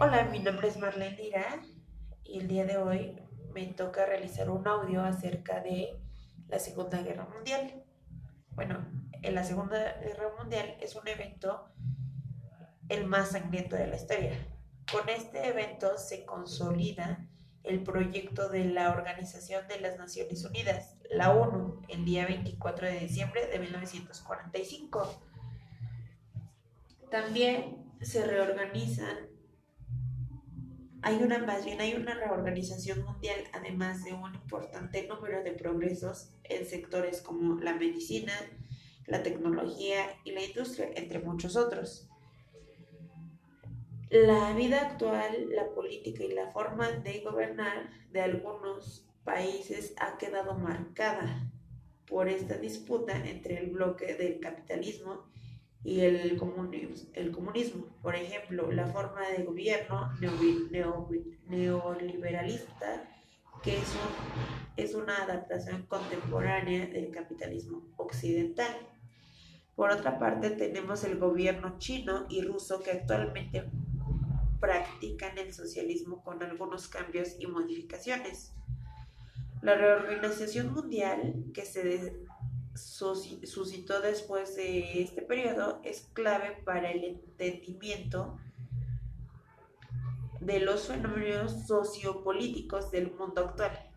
Hola, mi nombre es Marlene Lira y el día de hoy me toca realizar un audio acerca de la Segunda Guerra Mundial. Bueno, en la Segunda Guerra Mundial es un evento el más sangriento de la historia. Con este evento se consolida el proyecto de la Organización de las Naciones Unidas, la ONU, el día 24 de diciembre de 1945. También se reorganizan, hay una más hay una reorganización mundial, además de un importante número de progresos en sectores como la medicina, la tecnología y la industria, entre muchos otros. La vida actual, la política y la forma de gobernar de algunos países ha quedado marcada por esta disputa entre el bloque del capitalismo y el comunismo. Por ejemplo, la forma de gobierno neoliberalista, que es, es una adaptación contemporánea del capitalismo occidental. Por otra parte, tenemos el gobierno chino y ruso que actualmente practican el socialismo con algunos cambios y modificaciones. La reorganización mundial que se suscitó después de este periodo es clave para el entendimiento de los fenómenos sociopolíticos del mundo actual.